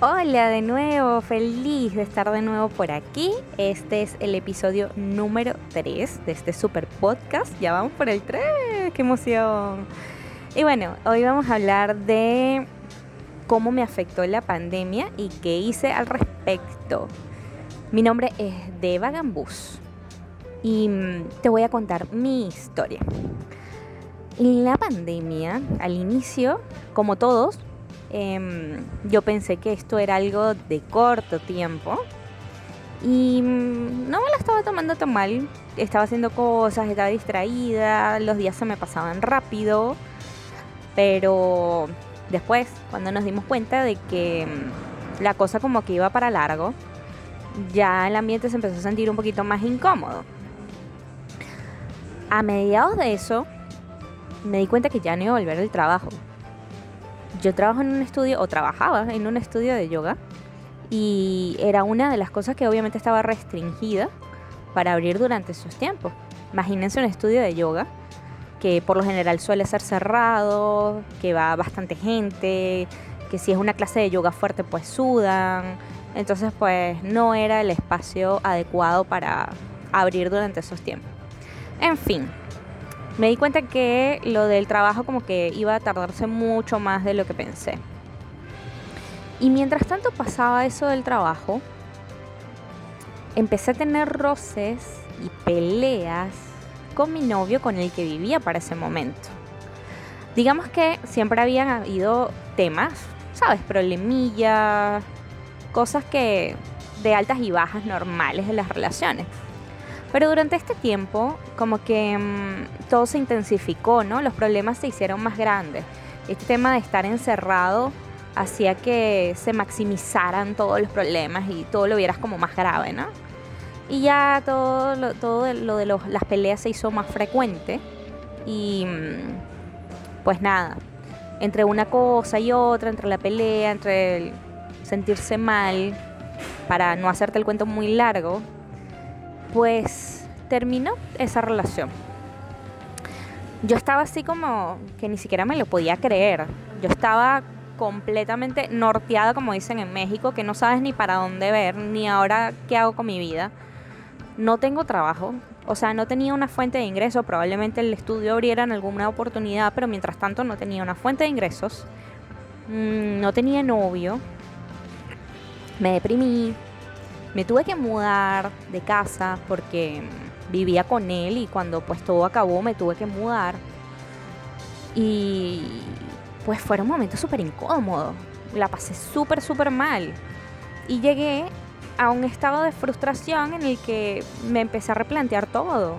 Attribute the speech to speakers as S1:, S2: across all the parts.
S1: Hola de nuevo, feliz de estar de nuevo por aquí. Este es el episodio número 3 de este super podcast. Ya vamos por el 3, qué emoción. Y bueno, hoy vamos a hablar de cómo me afectó la pandemia y qué hice al respecto. Mi nombre es Deva Gambús y mm, te voy a contar mi historia. La pandemia, al inicio, como todos, Em, yo pensé que esto era algo de corto tiempo y mm, no me lo estaba tomando tan mal. Estaba haciendo cosas, estaba distraída, los días se me pasaban rápido, pero después, cuando nos dimos cuenta de que mm, la cosa como que iba para largo, ya el ambiente se empezó a sentir un poquito más incómodo. A mediados de eso, me di cuenta que ya no iba a volver al trabajo yo trabajo en un estudio, o trabajaba en un estudio de yoga, y era una de las cosas que obviamente estaba restringida para abrir durante esos tiempos. Imagínense un estudio de yoga que por lo general suele ser cerrado, que va bastante gente, que si es una clase de yoga fuerte pues sudan. Entonces pues no era el espacio adecuado para abrir durante esos tiempos. En fin, me di cuenta que lo del trabajo como que iba a tardarse mucho más de lo que pensé. Y mientras tanto pasaba eso del trabajo, empecé a tener roces y peleas con mi novio con el que vivía para ese momento. Digamos que siempre habían habido temas, ¿sabes? Problemillas, cosas que de altas y bajas normales en las relaciones. Pero durante este tiempo, como que mm, todo se intensificó, ¿no? Los problemas se hicieron más grandes. Este tema de estar encerrado hacía que se maximizaran todos los problemas y todo lo vieras como más grave, ¿no? Y ya todo lo, todo lo de las peleas se hizo más frecuente. Y mm, pues nada, entre una cosa y otra, entre la pelea, entre el sentirse mal, para no hacerte el cuento muy largo, pues terminó esa relación. Yo estaba así como que ni siquiera me lo podía creer. Yo estaba completamente norteada, como dicen en México, que no sabes ni para dónde ver, ni ahora qué hago con mi vida. No tengo trabajo, o sea, no tenía una fuente de ingresos. Probablemente el estudio abriera en alguna oportunidad, pero mientras tanto no tenía una fuente de ingresos. Mm, no tenía novio. Me deprimí, me tuve que mudar de casa porque vivía con él y cuando pues todo acabó me tuve que mudar. Y pues fueron momentos súper incómodos. La pasé súper, súper mal. Y llegué a un estado de frustración en el que me empecé a replantear todo.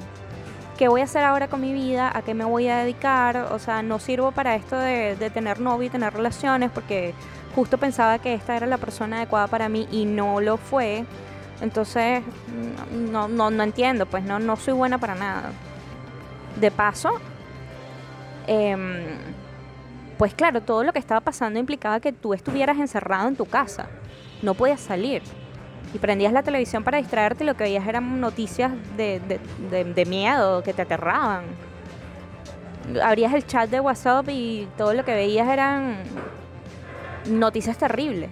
S1: ¿Qué voy a hacer ahora con mi vida? ¿A qué me voy a dedicar? O sea, no sirvo para esto de, de tener novio y tener relaciones porque justo pensaba que esta era la persona adecuada para mí y no lo fue. Entonces, no, no, no entiendo, pues no, no soy buena para nada. De paso, em, pues claro, todo lo que estaba pasando implicaba que tú estuvieras encerrado en tu casa. No podías salir. Y prendías la televisión para distraerte y lo que veías eran noticias de, de, de miedo, que te aterraban. Abrías el chat de WhatsApp y todo lo que veías eran noticias terribles.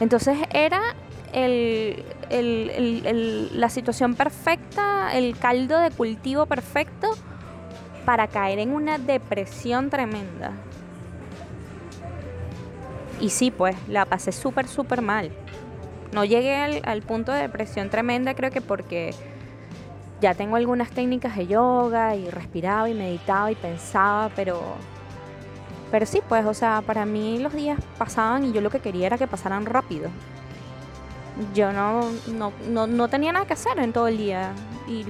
S1: Entonces era el, la situación perfecta, el caldo de cultivo perfecto para caer en una depresión tremenda. Y sí, pues la pasé súper, súper mal. No llegué al, al, punto de depresión tremenda, creo que porque ya tengo algunas técnicas de yoga y respiraba y meditaba y pensaba, pero pero sí, pues, o sea, para mí los días pasaban y yo lo que quería era que pasaran rápido. Yo no, no, no, tenía nada que hacer en todo el día. Y,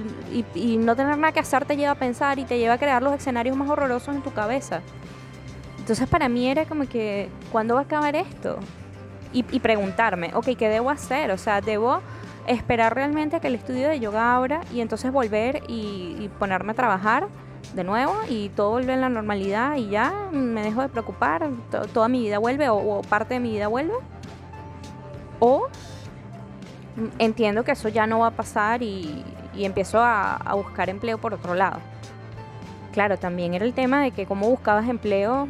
S1: y, no tener nada que hacer te lleva a pensar y te lleva a crear los escenarios más horrorosos en tu cabeza. Entonces para mí era como que, ¿cuándo va a acabar esto? Y, y preguntarme, ok, ¿qué debo hacer? O sea, ¿debo esperar realmente que el estudio de yoga abra y entonces volver y ponerme a trabajar de nuevo y todo vuelve a la normalidad y ya me dejo de preocupar, to- toda mi vida vuelve o, o parte de mi vida vuelve. O entiendo que eso ya no va a pasar y, y empiezo a, a buscar empleo por otro lado. Claro, también era el tema de que cómo buscabas empleo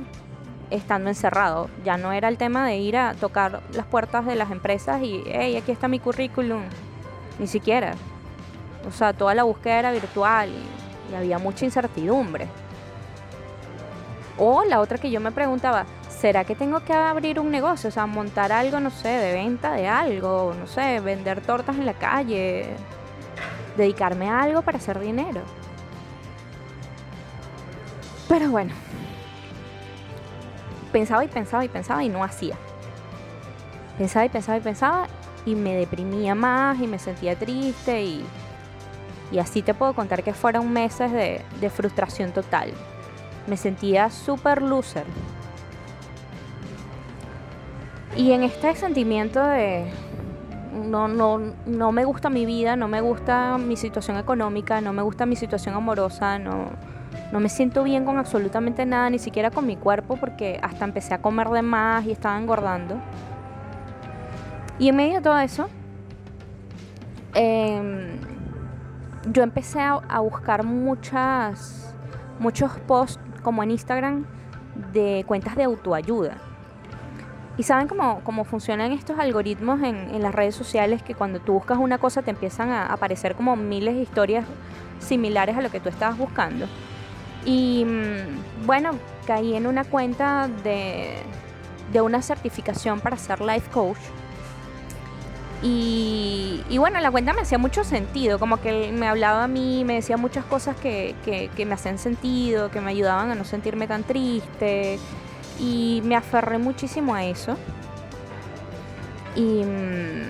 S1: estando encerrado. Ya no era el tema de ir a tocar las puertas de las empresas y, hey, aquí está mi currículum. Ni siquiera. O sea, toda la búsqueda era virtual y, y había mucha incertidumbre. O la otra que yo me preguntaba, ¿será que tengo que abrir un negocio? O sea, montar algo, no sé, de venta de algo, no sé, vender tortas en la calle, dedicarme a algo para hacer dinero. Pero bueno, pensaba y pensaba y pensaba y no hacía. Pensaba y pensaba y pensaba y me deprimía más y me sentía triste y, y así te puedo contar que fueron meses de, frustración total. Me sentía súper loser. Y en este sentimiento de no, no, no me gusta mi vida, no me gusta mi situación económica, no me gusta mi situación amorosa, no, no me siento bien con absolutamente nada, ni siquiera con mi cuerpo, porque hasta empecé a comer de más y estaba engordando. Y en medio de todo eso, em, yo empecé a, buscar muchas, muchos posts como en Instagram de cuentas de autoayuda. Y saben cómo, cómo funcionan estos algoritmos en, en las redes sociales que cuando tú buscas una cosa te empiezan a aparecer como miles de historias similares a lo que tú estabas buscando. Y mm, bueno, caí en una cuenta de, de una certificación para ser life coach. Y, bueno, la cuenta me hacía mucho sentido, como que me hablaba a mí, me decía muchas cosas que, que, me hacían sentido, que me ayudaban a no sentirme tan triste. Y me aferré muchísimo a eso. Y mm,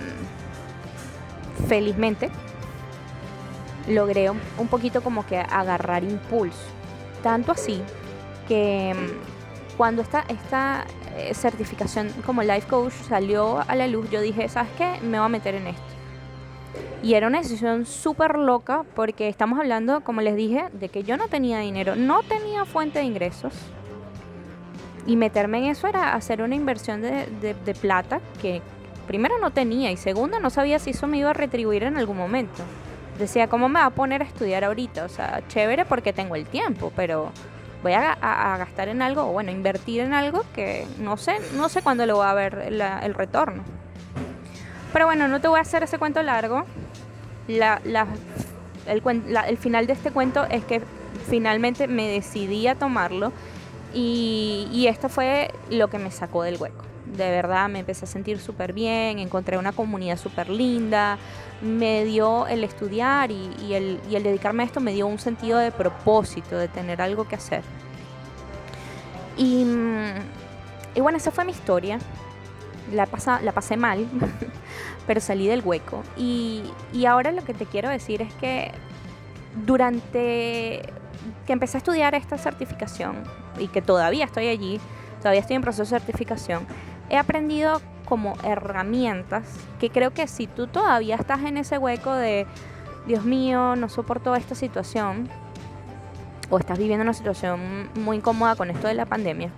S1: felizmente logré un, un poquito como que agarrar impulso. Tanto así que mm, cuando esta, esta eh, certificación como life coach salió a la luz, yo dije, ¿sabes qué? Me voy a meter en esto. Y era una decisión súper loca porque estamos hablando, como les dije, de que yo no tenía dinero, no tenía fuente de ingresos. Y meterme en eso era hacer una inversión de, de- plata que primero no tenía y segundo no sabía si eso me iba a retribuir en algún momento. Decía, ¿cómo me va a poner a estudiar ahorita? O sea, chévere porque tengo el tiempo, pero voy a, gastar en algo, o bueno, invertir en algo que no sé, no sé cuándo lo voy a ver el retorno. Pero bueno, no te voy a hacer ese cuento largo. La, la- el, el final de este cuento es que finalmente me decidí a tomarlo y, y esto fue lo que me sacó del hueco. De verdad me empecé a sentir súper bien, encontré una comunidad súper linda, me dio el estudiar y, el, dedicarme a esto me dio un sentido de propósito, de tener algo que hacer. Y, mm, bueno, esa fue mi historia. La, la pasé mal, pero salí del hueco. Y ahora lo que te quiero decir es que durante que empecé a estudiar esta certificación y que todavía estoy allí, todavía estoy en proceso de certificación, he aprendido como herramientas que creo que si tú todavía estás en ese hueco de, Dios mío, no soporto esta situación, o estás viviendo una situación muy incómoda con esto de la pandemia,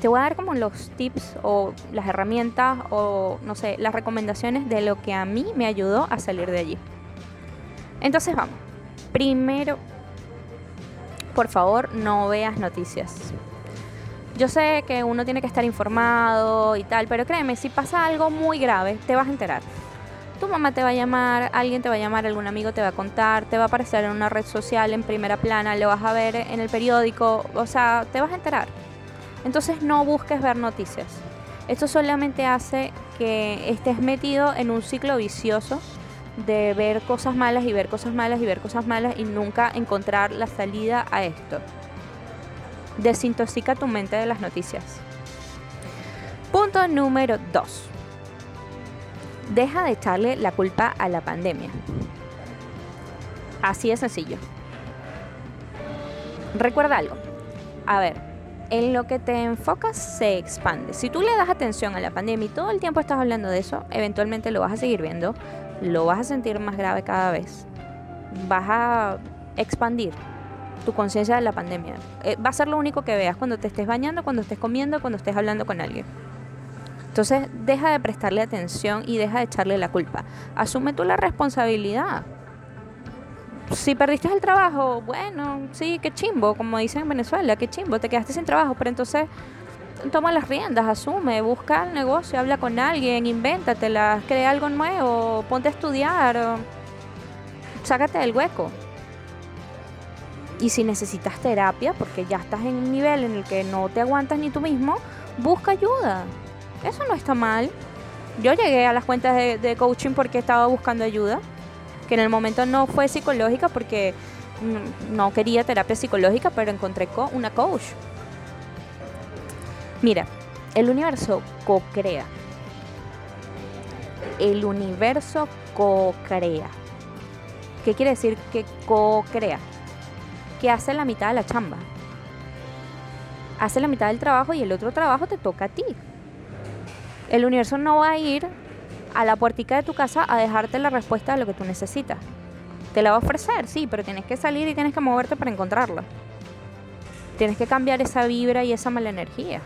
S1: te voy a dar como los tips o las herramientas o no sé, las recomendaciones de lo que a mí me ayudó a salir de allí. Entonces vamos. Primero, por favor, no veas noticias. Yo sé que uno tiene que estar informado y tal, pero créeme, si pasa algo muy grave, te vas a enterar. Tu mamá te va a llamar, alguien te va a llamar, algún amigo te va a contar, te va a aparecer en una red social en primera plana, lo vas a ver en el periódico, o sea, te vas a enterar. Entonces no busques ver noticias. Esto solamente hace que estés metido en un ciclo vicioso de ver cosas malas y ver cosas malas y ver cosas malas y nunca encontrar la salida a esto. Desintoxica tu mente de las noticias. Punto número 2. Deja de echarle la culpa a la pandemia. Así de sencillo. Recuerda algo. A ver, en lo que te enfocas se expande. Si tú le das atención a la pandemia y todo el tiempo estás hablando de eso, eventualmente lo vas a seguir viendo, lo vas a sentir más grave cada vez. Vas a expandir tu conciencia de la pandemia. Eh, va a ser lo único que veas cuando te estés bañando, cuando estés comiendo, cuando estés hablando con alguien. Entonces, deja de prestarle atención y deja de echarle la culpa. Asume tú la responsabilidad. Si perdiste el trabajo, bueno, sí, qué chimbo, como dicen en Venezuela, qué chimbo, te quedaste sin trabajo, pero entonces toma las riendas, asume, busca el negocio, habla con alguien, invéntatela, crea algo nuevo, ponte a estudiar, sácate del hueco. Y si necesitas terapia, porque ya estás en un nivel en el que no te aguantas ni tú mismo, busca ayuda. Eso no está mal. Yo llegué a las cuentas de, coaching porque estaba buscando ayuda, que en el momento no fue psicológica porque no quería terapia psicológica, pero encontré una coach. Mira, el universo co-crea. El universo co-crea. ¿Qué quiere decir que co-crea? Que hace la mitad de la chamba. Hace la mitad del trabajo y el otro trabajo te toca a ti. El universo no va a ir a la puertica de tu casa a dejarte la respuesta a lo que tú necesitas. Te la va a ofrecer, sí, pero tienes que salir y tienes que moverte para encontrarla. Tienes que cambiar esa vibra y esa mala energía.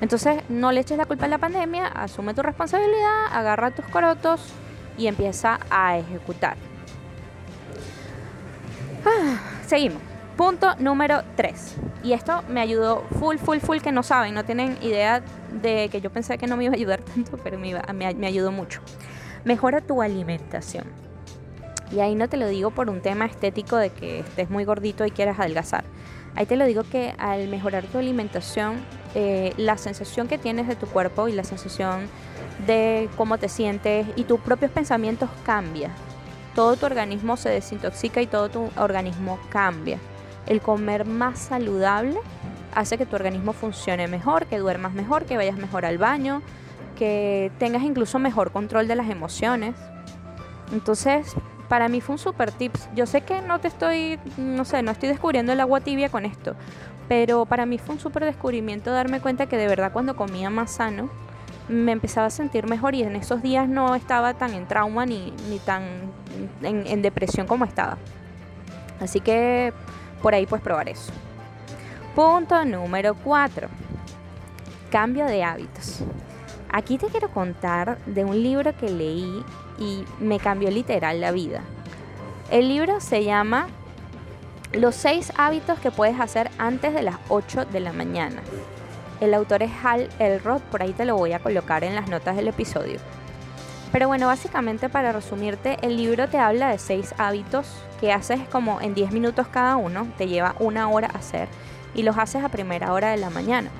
S1: Entonces, no le eches la culpa a la pandemia, asume tu responsabilidad, agarra tus corotos y empieza a ejecutar. Ah, seguimos. Punto número 3. Y esto me ayudó full, full, full, que no saben, no tienen idea de que yo pensé que no me iba a ayudar tanto, pero me, ayudó mucho. Mejora tu alimentación. Y ahí no te lo digo por un tema estético de que estés muy gordito y quieras adelgazar. Ahí te lo digo que al mejorar tu alimentación, eh, la sensación que tienes de tu cuerpo y la sensación de cómo te sientes y tus propios pensamientos cambia todo tu organismo se desintoxica y todo tu organismo cambia. El comer más saludable hace que tu organismo funcione mejor, que duermas mejor, que vayas mejor al baño, que tengas incluso mejor control de las emociones. Entonces, para mí fue un super tips. Yo sé que no te estoy, no sé, no estoy descubriendo el agua tibia con esto, pero para mí fue un super descubrimiento darme cuenta que de verdad cuando comía más sano, me empezaba a sentir mejor y en esos días no estaba tan en trauma ni, ni tan en, depresión como estaba. Así que por ahí puedes probar eso. Punto número 4. Cambio de hábitos. Aquí te quiero contar de un libro que leí y me cambió literal la vida. El libro se llama Los 6 hábitos que puedes hacer antes de las 8 de la mañana. El autor es Hal Elrod, por ahí te lo voy a colocar en las notas del episodio. Pero bueno, básicamente para resumirte, el libro te habla de seis hábitos que haces como en 10 minutos cada uno, te lleva una hora hacer y los haces a primera hora de la mañana.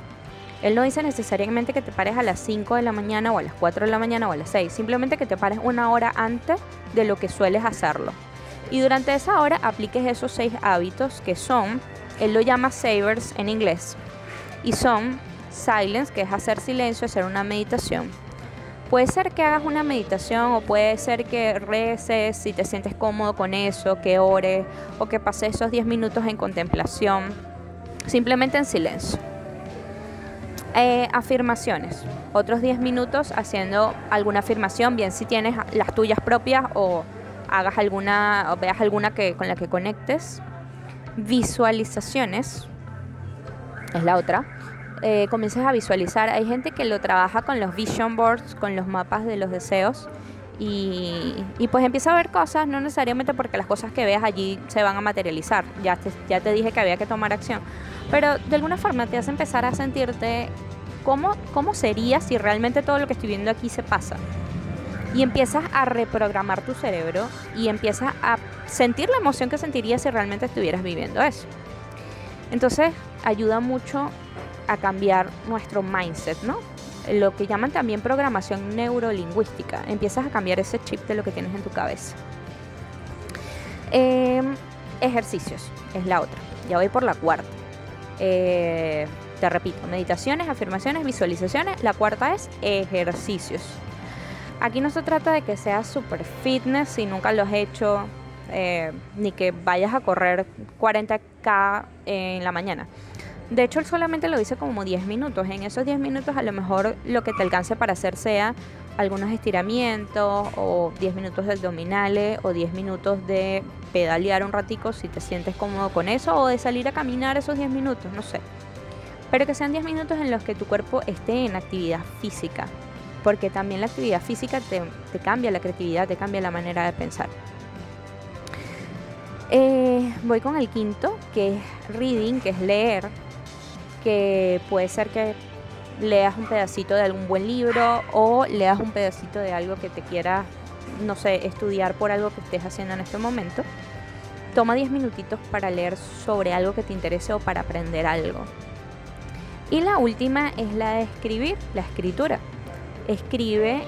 S1: Él no dice necesariamente que te pares a las 5 de la mañana o a las 4 de la mañana o a las 6, simplemente que te pares una hora antes de lo que sueles hacerlo. Y durante esa hora apliques esos seis hábitos que son, él lo llama savers en inglés, y son silence, que es hacer silencio, hacer una meditación Puede ser que hagas una meditación o puede ser que reces si te sientes cómodo con eso, que ores o que pases esos 10 minutos en contemplación, simplemente en silencio. Eh, afirmaciones, otros 10 minutos haciendo alguna afirmación, bien si tienes las tuyas propias o hagas alguna o veas alguna que, con la que conectes. Visualizaciones es la otra eh, comiences a visualizar. Hay gente que lo trabaja con los vision boards, con los mapas de los deseos. Y, pues empieza a ver cosas, no necesariamente porque las cosas que veas allí se van a materializar. Ya te, ya te dije que había que tomar acción. Pero de alguna forma te hace empezar a sentirte cómo, cómo sería si realmente todo lo que estoy viendo aquí se pasa. Y empiezas a reprogramar tu cerebro y empiezas a sentir la emoción que sentirías si realmente estuvieras viviendo eso. Entonces ayuda mucho a cambiar nuestro mindset, ¿no? Lo que llaman también programación neurolingüística. Empiezas a cambiar ese chip de lo que tienes en tu cabeza. Em, ejercicios es la otra. Ya voy por la cuarta. Eh, te repito, meditaciones, afirmaciones, visualizaciones. La cuarta es ejercicios. Aquí no se trata de que seas super fitness si nunca lo has hecho, eh, ni que vayas a correr 40k en la mañana. De hecho, él solamente lo dice como 10 minutos. En esos 10 minutos a lo mejor lo que te alcance para hacer sea algunos estiramientos o 10 minutos de abdominales o 10 minutos de pedalear un ratico si te sientes cómodo con eso o de salir a caminar esos 10 minutos, no sé. Pero que sean 10 minutos en los que tu cuerpo esté en actividad física, porque también la actividad física te cambia la creatividad, te cambia la manera de pensar. Eh, voy con el quinto, que es reading, que es leer, que puede ser que leas un pedacito de algún buen libro o leas un pedacito de algo que te quieras, no sé, estudiar por algo que estés haciendo en este momento. Toma 10 minutitos para leer sobre algo que te interese o para aprender algo. Y la última es la de escribir, la escritura. Escribe,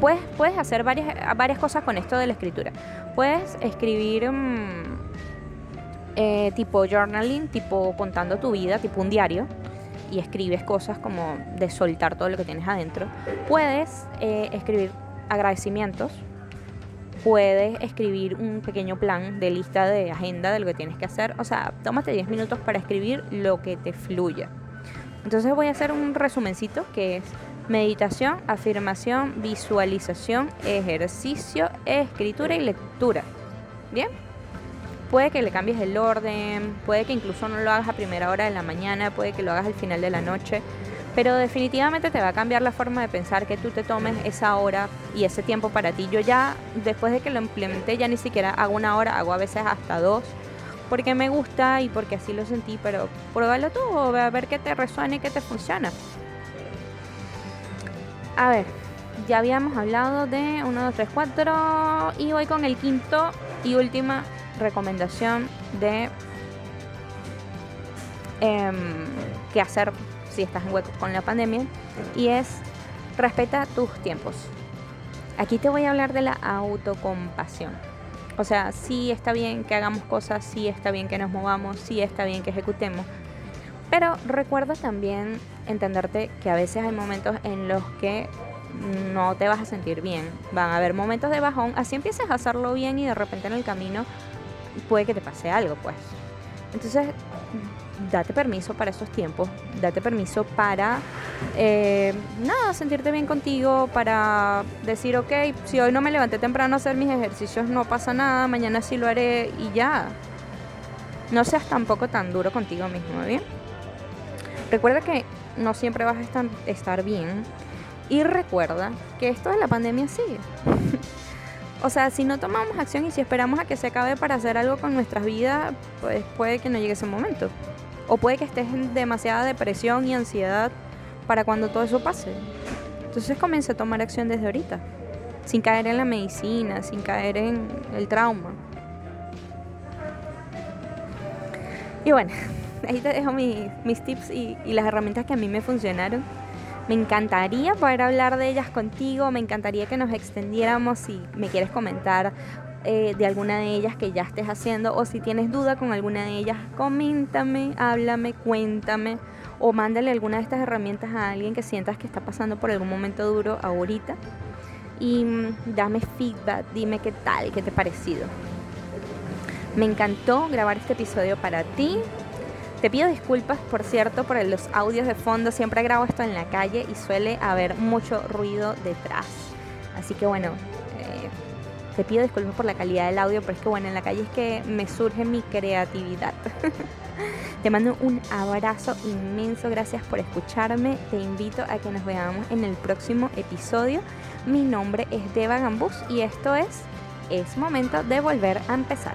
S1: puedes, puedes hacer varias, varias cosas con esto de la escritura. Puedes escribir mm, eh, tipo journaling, tipo contando tu vida, tipo un diario y escribes cosas como de soltar todo lo que tienes adentro. Puedes eh, escribir agradecimientos, puedes escribir un pequeño plan de lista de agenda de lo que tienes que hacer. O sea, tómate 10 minutos para escribir lo que te fluya. Entonces voy a hacer un resumencito que es meditación, afirmación, visualización, ejercicio, escritura y lectura. ¿Bien? Puede que le cambies el orden, puede que incluso no lo hagas a primera hora de la mañana, puede que lo hagas al final de la noche, pero definitivamente te va a cambiar la forma de pensar que tú te tomes esa hora y ese tiempo para ti. Yo ya, después de que lo implementé, ya ni siquiera hago una hora, hago a veces hasta dos, porque me gusta y porque así lo sentí, pero pruébalo tú, a ver qué te resuena y qué te funciona. A ver, ya habíamos hablado de 1, 2, 3, 4 y voy con el quinto y última recomendación de em, qué hacer si estás en hueco con la pandemia y es respeta tus tiempos. Aquí te voy a hablar de la autocompasión. O sea, sí está bien que hagamos cosas, sí está bien que nos movamos, sí está bien que ejecutemos. Pero recuerda también entenderte que a veces hay momentos en los que no te vas a sentir bien. Van a haber momentos de bajón, así empiezas a hacerlo bien y de repente en el camino puede que te pase algo, pues. Entonces, date permiso para esos tiempos, date permiso para, eh, nada, sentirte bien contigo, para decir, ok, si hoy no me levanté temprano a hacer mis ejercicios, no pasa nada, mañana sí lo haré y ya. No seas tampoco tan duro contigo mismo, ¿bien? Recuerda que no siempre vas a estar, bien y recuerda que esto de la pandemia sigue. O sea, si no tomamos acción y si esperamos a que se acabe para hacer algo con nuestras vidas, pues puede que no llegue ese momento. O puede que estés en demasiada depresión y ansiedad para cuando todo eso pase. Entonces comienza a tomar acción desde ahorita, sin caer en la medicina, sin caer en el trauma. Y bueno, ahí te dejo mis tips y las herramientas que a mí me funcionaron. Me encantaría poder hablar de ellas contigo, me encantaría que nos extendiéramos si me quieres comentar eh, de alguna de ellas que ya estés haciendo o si tienes duda con alguna de ellas, coméntame, háblame, cuéntame o mándale alguna de estas herramientas a alguien que sientas que está pasando por algún momento duro ahorita y mm, dame feedback, dime qué tal, qué te ha parecido. Me encantó grabar este episodio para ti. Te pido disculpas, por cierto, por los audios de fondo. Siempre grabo esto en la calle y suele haber mucho ruido detrás. Así que bueno, eh, te pido disculpas por la calidad del audio, pero es que bueno, en la calle es que me surge mi creatividad. te mando un abrazo inmenso, gracias por escucharme. Te invito a que nos veamos en el próximo episodio. Mi nombre es Deva Gambus y esto es Es momento de volver a empezar.